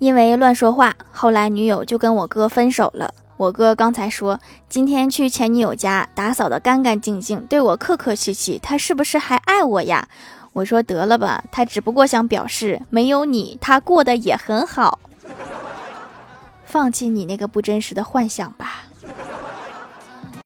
因为乱说话，后来女友就跟我哥分手了。我哥刚才说今天去前女友家打扫的干干净净，对我客客气气，他是不是还爱我呀？我说得了吧，他只不过想表示没有你，他过得也很好。放弃你那个不真实的幻想吧。